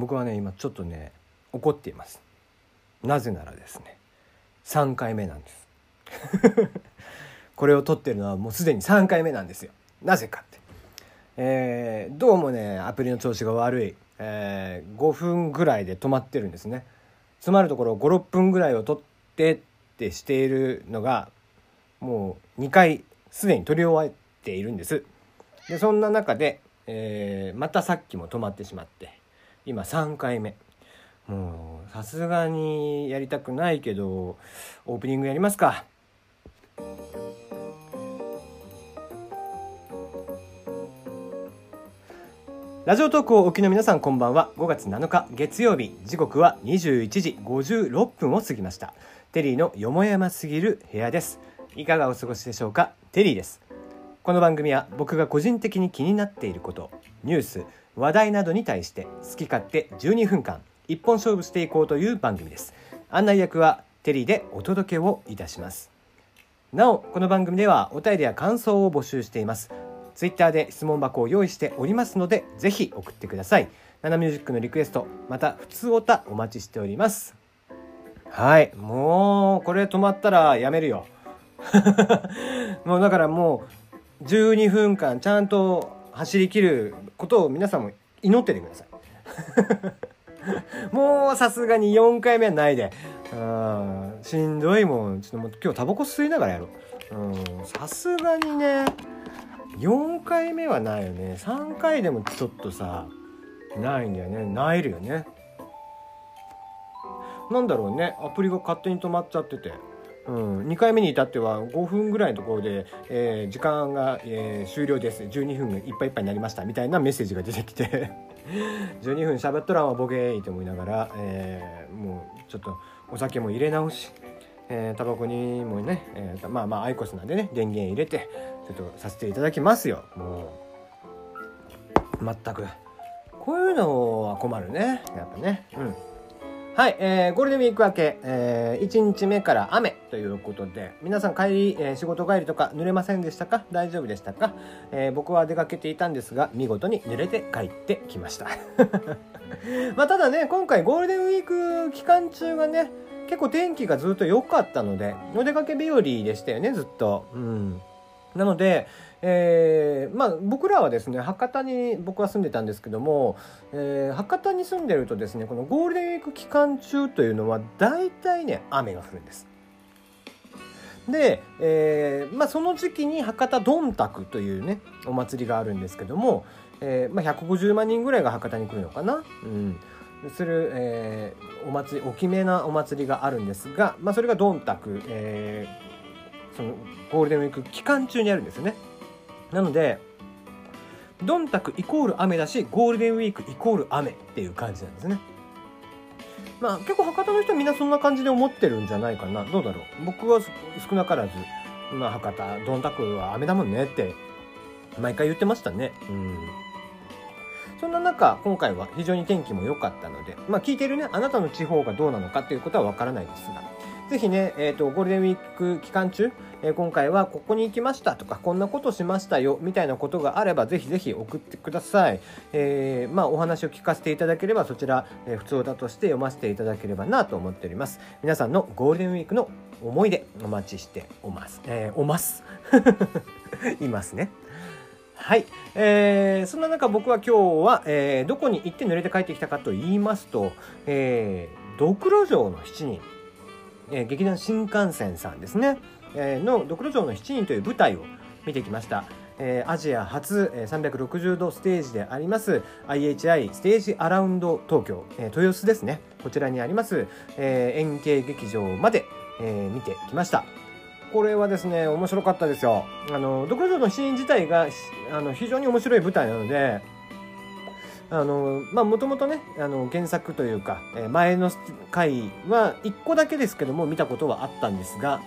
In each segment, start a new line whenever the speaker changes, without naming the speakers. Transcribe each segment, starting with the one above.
僕はね今ちょっとね怒っています。なぜならですね3回目なんです。これを撮ってるのはもうすでに3回目なんですよ。なぜかって。えー、どうもねアプリの調子が悪い、えー、5分ぐらいで止まってるんですね。つまるところ56分ぐらいを撮ってってしているのがもう2回すでに撮り終わっているんです。でそんな中で、えー、またさっきも止まってしまって。今3回目。もうさすがにやりたくないけどオープニングやりますか。ラジオトークをお聞きの皆さんこんばんは。5月7日月曜日。時刻は21時56分を過ぎました。テリーのよもやますぎる部屋です。いかがお過ごしでしょうか？テリーです。この番組は僕が個人的に気になっていることニュース話題などに対して好き勝手12分間一本勝負していこうという番組です。案内役はテリーでお届けをいたします。なおこの番組ではお便りや感想を募集しています。ツイッターで質問箱を用意しておりますのでぜひ送ってください。ナナミュージックのリクエストまた普通おたお待ちしております。はい。もうこれ止まったらやめるよ。もうだからもう12分間ちゃんと走りきることを皆さんも祈っててください。もうさすがに4回目はないで。うん。しんどいもん。ちょっともう今日タバコ吸いながらやろう。さすがにね4回目はないよね。3回でもちょっとさないんだよね。なえるよね。なんだろうね。アプリが勝手に止まっちゃってて、うん、2回目に至っては5分ぐらいのところで、えー、時間が、えー、終了です。12分いっぱいいっぱいになりました。みたいなメッセージが出てきて。12分喋っとらんわボケーって思いながら、えー、もうちょっとお酒も入れ直しえー、タバコにもね、えー、まあまあアイコスなんでね電源入れてちょっとさせていただきますよ。もう。全く。こういうのは困るね。やっぱね。うん。はい、えー、ゴールデンウィーク明け、えー、1日目から雨ということで、皆さん帰り、えー、仕事帰りとか濡れませんでしたか？大丈夫でしたか、えー、僕は出かけていたんですが、見事に濡れて帰ってきました。まあ、ただね、今回ゴールデンウィーク期間中がね、結構天気がずっと良かったので、お出かけ日和でしたよね、ずっと。うん。なので、えー、まあ僕らはですね博多に僕は住んでたんですけども、えー、博多に住んでるとですねこのゴールデンウィーク期間中というのは大体ね雨が降るんです。で、えーまあ、その時期に博多どんたくというねお祭りがあるんですけども、えーまあ、150万人ぐらいが博多に来るのかな。うんする、えー、お祭り大きめなお祭りがあるんですが、まあ、それがどんたく、えー、そのゴールデンウィーク期間中にあるんですよね。なのでどんたくイコール雨だしゴールデンウィークイコール雨っていう感じなんですね。まあ結構博多の人はみんなそんな感じで思ってるんじゃないかな。どうだろう。僕は少なからずまあ博多どんたくは雨だもんねって毎回言ってましたね。うん。そんな中、今回は非常に天気も良かったので、まあ聞いてるね、あなたの地方がどうなのかっていうことはわからないですが、ぜひね、えっ、ー、と、ゴールデンウィーク期間中、えー、今回はここに行きましたとか、こんなことしましたよ、みたいなことがあれば、ぜひぜひ送ってください。えー、まあお話を聞かせていただければ、そちら、えー、普通だとして読ませていただければなと思っております。皆さんのゴールデンウィークの思い出お待ちしておます。えー、おます。いますね。はい、えー、そんな中僕は今日は、えー、どこに行って濡れて帰ってきたかと言いますと、えー、ドクロ城の7人、えー、劇団新幹線さんですね、えー、のドクロ城の7人という舞台を見てきました。えー、アジア初、えー、360度ステージであります IHI ステージアラウンド東京、えー、豊洲ですねこちらにあります、えー、円形劇場まで、えー、見てきましたこれはですね、面白かったですよ。あの、ドクロ城のシーン自体が、あの、非常に面白い舞台なので、あの、まあ、もともとね、あの、原作というか、前の回は1個だけですけども、見たことはあったんですが、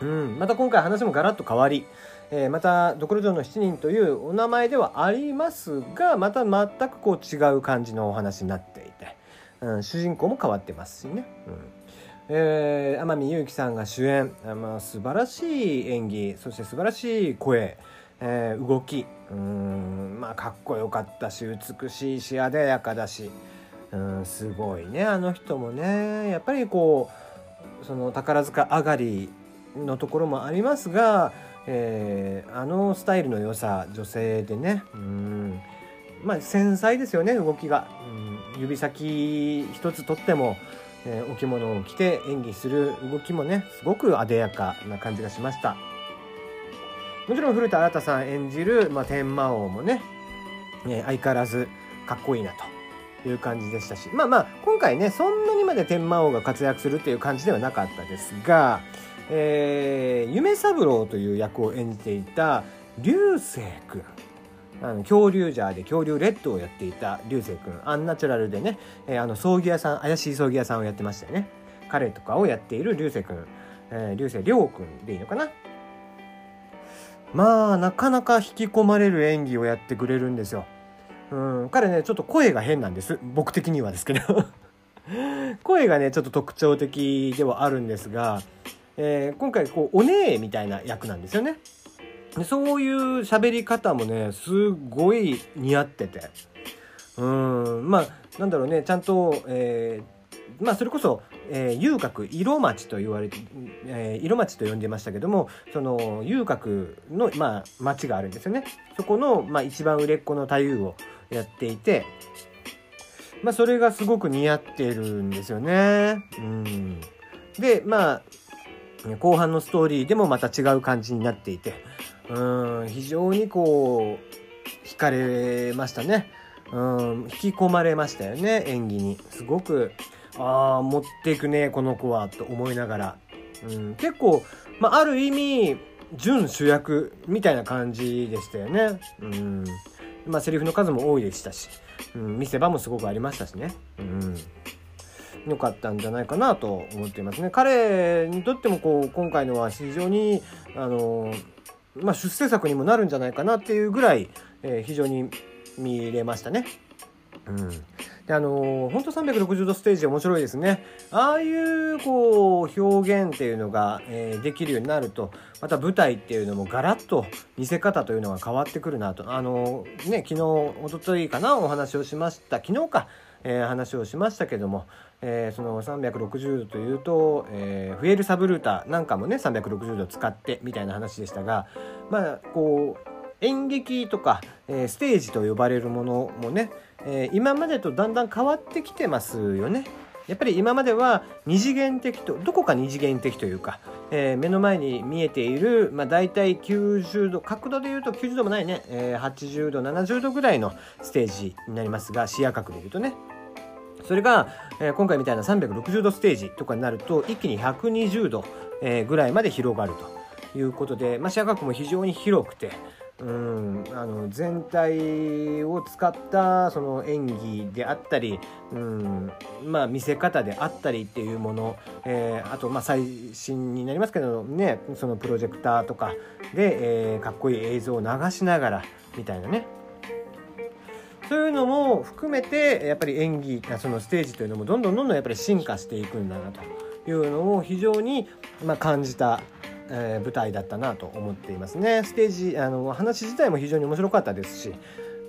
うん、また今回話もガラッと変わり、えー、また、ドクロ城の7人というお名前ではありますが、また全くこう違う感じのお話になっていて、うん、主人公も変わってますしね。うん。えー、天海祐希さんが主演、まあ、素晴らしい演技そして素晴らしい声、えー、動き。うんまあかっこよかったし美しいしあでやかだし。うんすごいねあの人もね。やっぱりこうその宝塚上がりのところもありますが、えー、あのスタイルの良さ女性でね。うんまあ繊細ですよね動きが、うん、指先一つとっても、えー、お着物を着て演技する動きもねすごく艶やかな感じがしました。もちろん古田新太さん演じる、まあ、天魔王もね、えー、相変わらずかっこいいなという感じでしたしまあまあ今回ねそんなにまで天魔王が活躍するっていう感じではなかったですが、えー、夢三郎という役を演じていた流星君。あの恐竜ジャーで恐竜レッドをやっていた流星君。アンナチュラルでね、えー、あの葬儀屋さん怪しい葬儀屋さんをやってましたよね。彼とかをやっている流星君、えー、流星涼君でいいのかな？まあなかなか引き込まれる演技をやってくれるんですよ。うん。彼ねちょっと声が変なんです。僕的にはですけど。声がねちょっと特徴的ではあるんですが、えー、今回こうお姉みたいな役なんですよね。そういう喋り方もねすごい似合ってて。うん。まあなんだろうねちゃんと、えー、まあそれこそ、えー、遊郭色町と言われて、えー、色町と呼んでましたけどもその遊郭の、まあ、町があるんですよね。そこの、まあ、一番売れっ子の太夫をやっていてまあそれがすごく似合ってるんですよね。うん。でまあ後半のストーリーでもまた違う感じになっていてうん非常にこう惹かれましたね。うん引き込まれましたよね演技に。すごくああ持っていくねこの子はと思いながら、うん、結構、まあ、る意味準主役みたいな感じでしたよね。うんまあセリフの数も多いでしたし、うん、見せ場もすごくありましたしね。うん良かったんじゃないかなと思っていますね。彼にとってもこう今回のは非常にあのまあ、出世作にもなるんじゃないかなっていうぐらい、えー、非常に見れましたね。うん、であのー、本当360度ステージ面白いですね。ああいうこう表現っていうのが、えー、できるようになるとまた舞台っていうのもガラッと見せ方というのが変わってくるなとあのー、ね昨日おとといかなお話をしました昨日か、えー、話をしましたけどもえー、その360度というと、えー、フエルサブルータなんかもね360度使ってみたいな話でしたがまあこう演劇とか、えー、ステージと呼ばれるものもね、えー、今までとだんだん変わってきてますよね。やっぱり今までは二次元的とどこか二次元的というか、えー、目の前に見えている、まあ、大体90度角度でいうと90度もないね、えー、80度70度ぐらいのステージになりますが視野角でいうとねそれが、えー、今回みたいな360度ステージとかになると一気に120度、えー、ぐらいまで広がるということで、まあ、視野角も非常に広くて、うんあの全体を使ったその演技であったり、うんまあ、見せ方であったりっていうもの、えー、あとまあ最新になりますけどねそのプロジェクターとかで、えー、かっこいい映像を流しながらみたいなね。そういうのも含めてやっぱり演技そのステージというのもどんどんどんどんやっぱり進化していくんだなというのを非常にま感じた、えー、舞台だったなと思っていますね。ステージあの話自体も非常に面白かったですし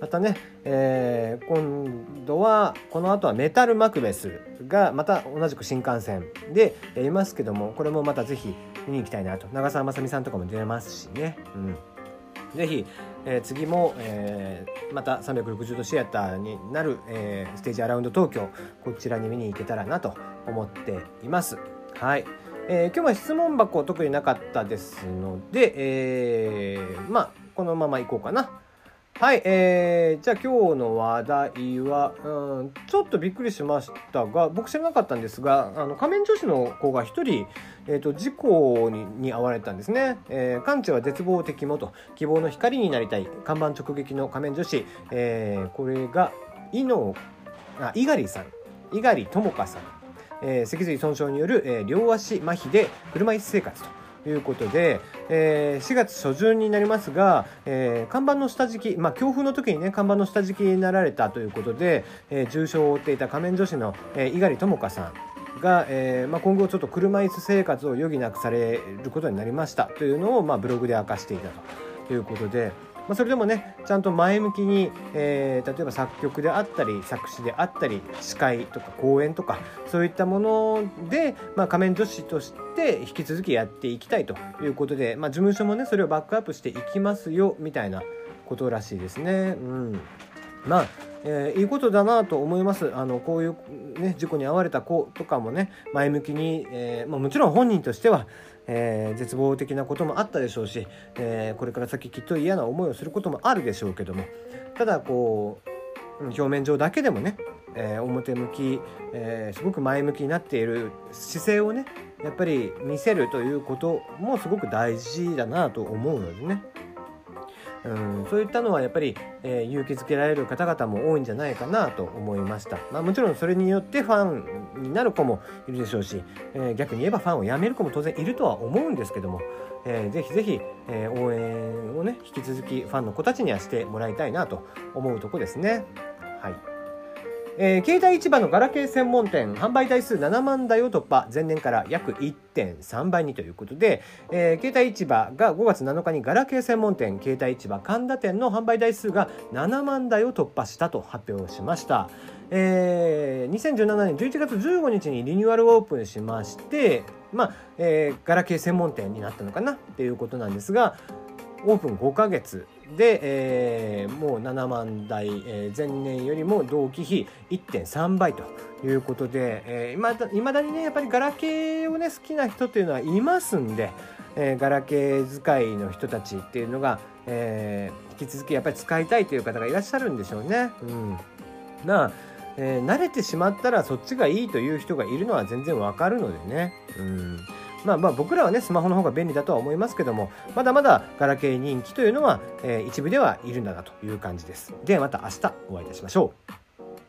またね、えー、今度はこの後はメタルマクベスがまた同じく新幹線でやりますけどもこれもまた是非見に行きたいなと長澤まさみさんとかも出ますしね。うんぜひ、えー、次も、えー、また360度シアターになる、えー、ステージアラウンド東京こちらに見に行けたらなと思っています。はい、えー、今日は質問箱特になかったですので、えー、まあこのまま行こうかな。はい、えー、じゃあ今日の話題は、うん、ちょっとびっくりしましたが、僕知らなかったんですが、あの仮面女子の子が一人、えーと、事故にに遭われたんですね。えー、完治は絶望的もと、希望の光になりたい、看板直撃の仮面女子、えー、これが、井の、あ、猪狩さん、猪狩智香さん、えー、脊髄損傷による、えー、両足麻痺で車椅子生活と。いうことで、えー、4月初旬になりますが、えー、看板の下敷き、まあ、強風の時にね看板の下敷きになられたということで、えー、重傷を負っていた仮面女子の、猪狩智香さんが、えーまあ、今後ちょっと車椅子生活を余儀なくされることになりましたというのを、まあ、ブログで明かしていたということで。あ、それでもねちゃんと前向きに、えー、例えば作曲であったり作詞であったり司会とか講演とかそういったもので、まあ、仮面女子として引き続きやっていきたいということで、まあ、事務所もねそれをバックアップしていきますよみたいなことらしいですね。うんまあえー、いいことだなと思いますあのこういう、ね、事故に遭われた子とかもね前向きに、えーまあ、もちろん本人としては、えー、絶望的なこともあったでしょうし、えー、これから先きっと嫌な思いをすることもあるでしょうけどもただこう表面上だけでもね、えー、表向き、えー、すごく前向きになっている姿勢をねやっぱり見せるということもすごく大事だなと思うのでね。うん、そういったのはやっぱり、えー、勇気づけられる方々も多いんじゃないかなと思いました、まあ、もちろんそれによってファンになる子もいるでしょうし、えー、逆に言えばファンをやめる子も当然いるとは思うんですけども、えー、ぜひぜひ、えー、応援をね引き続きファンの子たちにはしてもらいたいなと思うとこですね。はい。えー、携帯市場のガラケー専門店販売台数7万台を突破前年から約1.3倍にということで、えー、携帯市場が5月7日にガラケー専門店携帯市場神田店の販売台数が7万台を突破したと発表しました。えー、2017年11月15日にリニューアルオープンしまして、まあえー、ガラケー専門店になったのかなっていうことなんですがオープン5ヶ月で、えー、もう7万台、えー、前年よりも同期比1.3倍ということで、えー、いまだにねやっぱりガラケーをね好きな人っていうのはいますんで、えー、ガラケー使いの人たちっていうのが、えー、引き続きやっぱり使いたいという方がいらっしゃるんでしょうね。うん、まあえー、慣れてしまったらそっちがいいという人がいるのは全然わかるのでね。うんまあまあ僕らはねスマホの方が便利だとは思いますけどもまだまだガラケー人気というのは、えー、一部ではいるんだなという感じです。ではまた明日お会いいたしましょう。